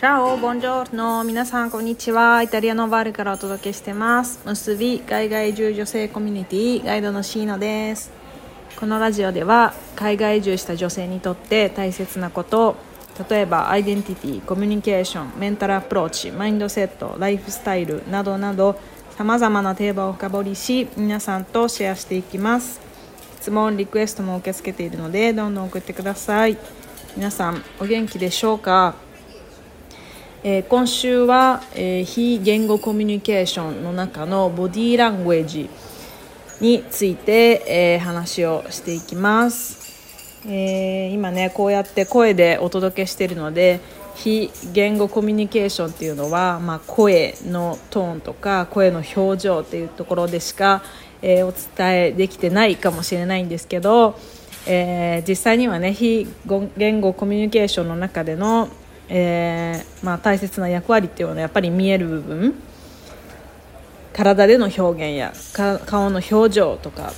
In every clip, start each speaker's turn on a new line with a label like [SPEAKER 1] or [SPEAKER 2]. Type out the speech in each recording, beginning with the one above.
[SPEAKER 1] チャオボンジョーの皆さんこんにちは。イタリアのバールからお届けしてます。結び海外移住女性コミュニティガイドのシーノです。このラジオでは海外移住した女性にとって大切なこと例えばアイデンティティコミュニケーションメンタルアプローチマインドセットライフスタイルなどなどさまざまなテーマを深掘りし皆さんとシェアしていきます。質問リクエストも受け付けているのでどんどん送ってください。皆さんお元気でしょうか？えー、今週は、えー、非言語コミュニケーションの中のボディーラングエージについて、えー、話をしていきます、え今ねこうやって声でお届けしているので非言語コミュニケーションっていうのは、まあ、声のトーンとか声の表情っていうところでしか、えお伝えできてないかもしれないんですけど、え実際にはね非言語コミュニケーションの中でのえー、まあ、大切な役割っていうのはやっぱり見える部分。体での表現や顔の表情とか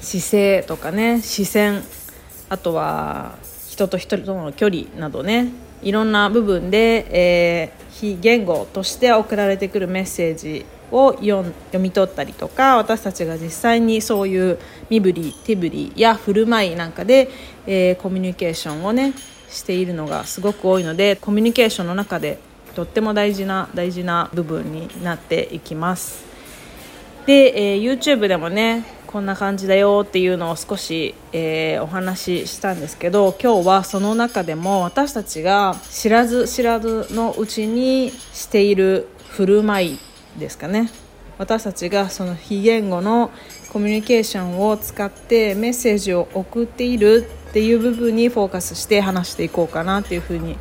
[SPEAKER 1] 姿勢とかね視線あとは人と人との距離などねいろんな部分で、えー、非言語として送られてくるメッセージを読み取ったりとか私たちが実際にそういう身振り手振りや振る舞いなんかで、えー、コミュニケーションをねしているのがすごく多いのでコミュニケーションの中でとっても大事な大事な部分になっていきます。で、えー、YouTube でもねこんな感じだよっていうのを少し、えー、お話ししたんですけど今日はその中でも私たちが知らず知らずのうちにしている振る舞いですかね。私たちがその非言語のコミュニケーションを使ってメッセージを送っているっていう部分にフォーカスして話していこうかなっていうふうに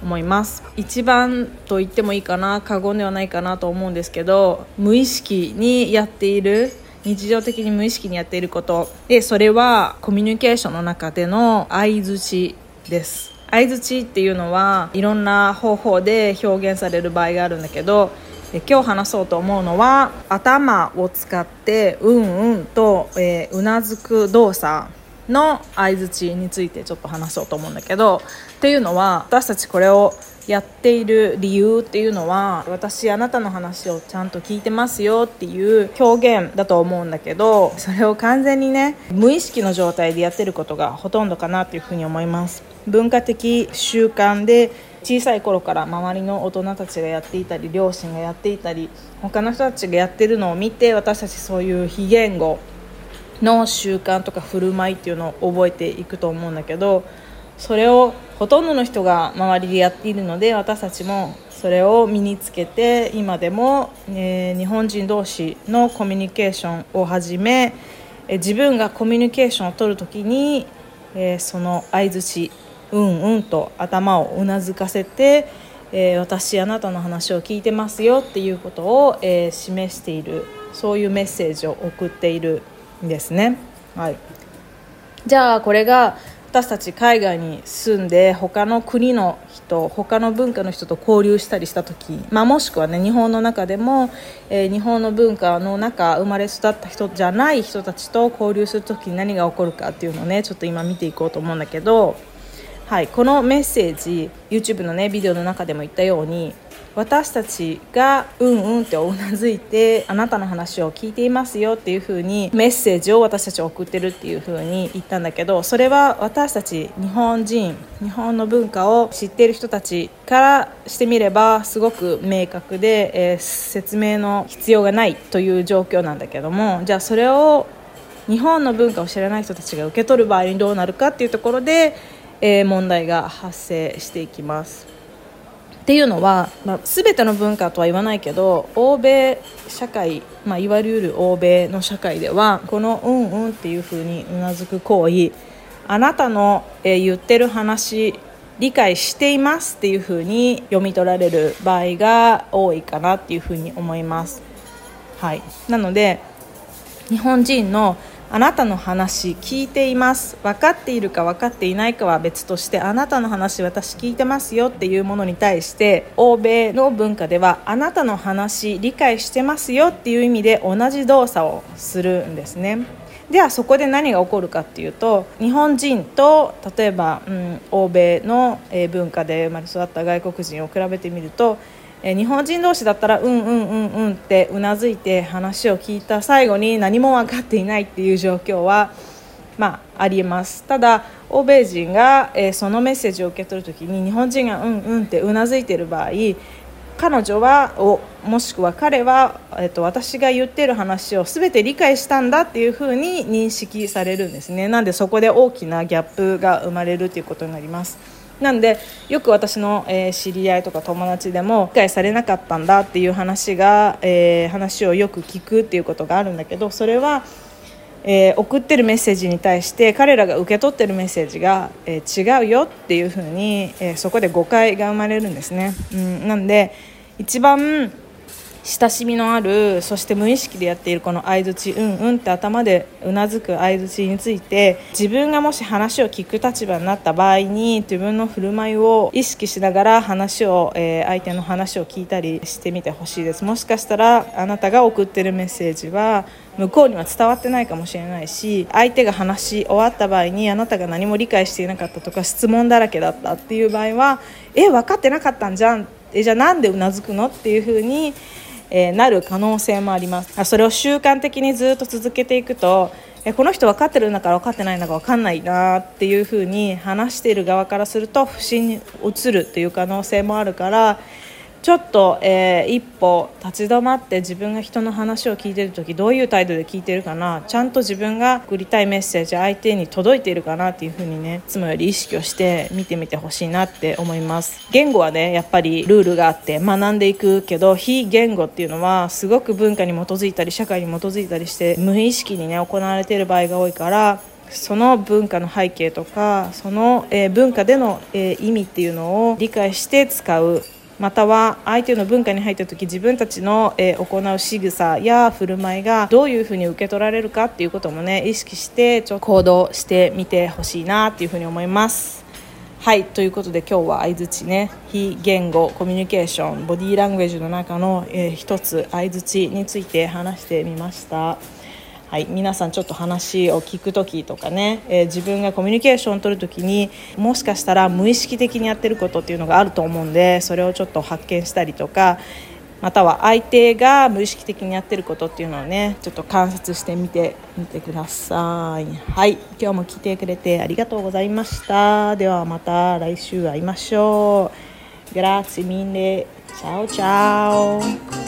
[SPEAKER 1] 思います。一番と言ってもいいかな過言ではないかなと思うんですけど無意識にやっている日常的に無意識にやっていること。でそれはコミュニケーションの中での相づちです。相づちっていうのはいろんな方法で表現される場合があるんだけど今日話そうと思うのは頭を使ってうんうんと、えー、うなずく動作。の相づちについてちょっと話そうと思うんだけどっていうのは私たちこれをやっている理由っていうのは私あなたの話をちゃんと聞いてますよっていう表現だと思うんだけどそれを完全にね無意識の状態でやってることがほとんどかなというふうに思います。文化的習慣で小さい頃から周りの大人たちがやっていたり両親がやっていたり他の人たちがやってるのを見て私たちそういう非言語の習慣とか振る舞いっていうのを覚えていくと思うんだけどそれをほとんどの人が周りでやっているので私たちもそれを身につけて今でも、えー、日本人同士のコミュニケーションをはじめ、えー、自分がコミュニケーションを取る時に、えー、その相づちうんうんと頭をうなずかせて、え私あなたの話を聞いてますよっていうことを、え示しているそういうメッセージを送っているですね。はい、じゃあこれが私たち海外に住んで他の国の人他の文化の人と交流したりした時、まあ、もしくはね日本の中でも、えー、日本の文化の中生まれ育った人じゃない人たちと交流する時に何が起こるかっていうのをねちょっと今見ていこうと思うんだけど、はい、このメッセージ YouTube のねビデオの中でも言ったように私たちがうんうんってうなずいてあなたの話を聞いていますよっていう風にメッセージを私たち送ってるっていう風に言ったんだけどそれは私たち日本人日本の文化を知っている人たちからしてみればすごく明確で、えー、説明の必要がないという状況なんだけどもじゃあそれを日本の文化を知らない人たちが受け取る場合にどうなるかっていうところで、え、問題が発生していきます。っていうのは、まあ、全ての文化とは言わないけど欧米社会、まあ、いわゆる欧米の社会ではこの「うんうん」っていうふうにうなずく行為あなたの、え言ってる話理解していますっていうふうに読み取られる場合が多いかなっていうふうに思います。はい、なので日本人のあなたの話聞いています分かっているか分かっていないかは別としてあなたの話私聞いてますよっていうものに対して欧米の文化ではあなたの話理解してますよっていう意味で同じ動作をするんですね。ではそこで何が起こるかっていうと日本人と例えば、うん、欧米の文化で生まれ育った外国人を比べてみるとえ日本人同士だったらうんうんうんうんってうなずいて話を聞いた最後に何も分かっていないっていう状況はまあ、ありえますただ欧米人が、えそのメッセージを受け取る時に日本人がうんうんってうなずいている場合彼女はおもしくは彼は、えっと、私が言ってる話を全て理解したんだっていうふうに認識されるんですねなんでそこで大きなギャップが生まれるということになります。なんでよく私の、えー、知り合いとか友達でも理解されなかったんだっていう話が、えー、話をよく聞くっていうことがあるんだけどそれは、えー、送ってるメッセージに対して彼らが受け取ってるメッセージが、え違うよっていうふうに、えそこで誤解が生まれるんですね。うん、なんで一番親しみのあるそして無意識でやっているこの相づちうんうんって頭でうなずく相づちについて自分がもし話を聞く立場になった場合に自分の振る舞いを意識しながら話を、えー、相手の話を聞いたりしてみてほしいです。もしかしたらあなたが送ってるメッセージは向こうには伝わってないかもしれないし相手が話し終わった場合にあなたが何も理解していなかったとか質問だらけだったっていう場合はえ分かってなかったんじゃん。えじゃあなんでうなずくの？っていうふうにえなる可能性もあります。それを習慣的にずっと続けていくとえこの人分かってるんだから分かってないんだか分かんないなっていうふうに話している側からすると不審に移るっていう可能性もあるからちょっと、えー、一歩立ち止まって自分が人の話を聞いてる時どういう態度で聞いてるかな。ちゃんと自分が送りたいメッセージ相手に届いているかなっていうふうにねいつもより意識をして見てみてほしいなって思います。言語はねやっぱりルールがあって学んでいくけど非言語っていうのはすごく文化に基づいたり社会に基づいたりして無意識にね行われている場合が多いからその文化の背景とかその、え文化での、え意味っていうのを理解して使うまたは相手の文化に入った時自分たちの、え行う仕草や振る舞いがどういうふうに受け取られるかっていうこともね意識してちょ行動してみてほしいなっていうふうに思います。はいということで今日は相づちね非言語コミュニケーションボディーラングエージの中の、えー、一つ相づちについて話してみました。はい、皆さんちょっと話を聞く時とかね、えー、自分がコミュニケーションを取る時にもしかしたら無意識的にやってることっていうのがあると思うんでそれをちょっと発見したりとかまたは相手が無意識的にやってることっていうのをねちょっと観察してみてみてください。はい今日も来てくれてありがとうございました。ではまた来週会いましょう。Grazie mille ciao ciao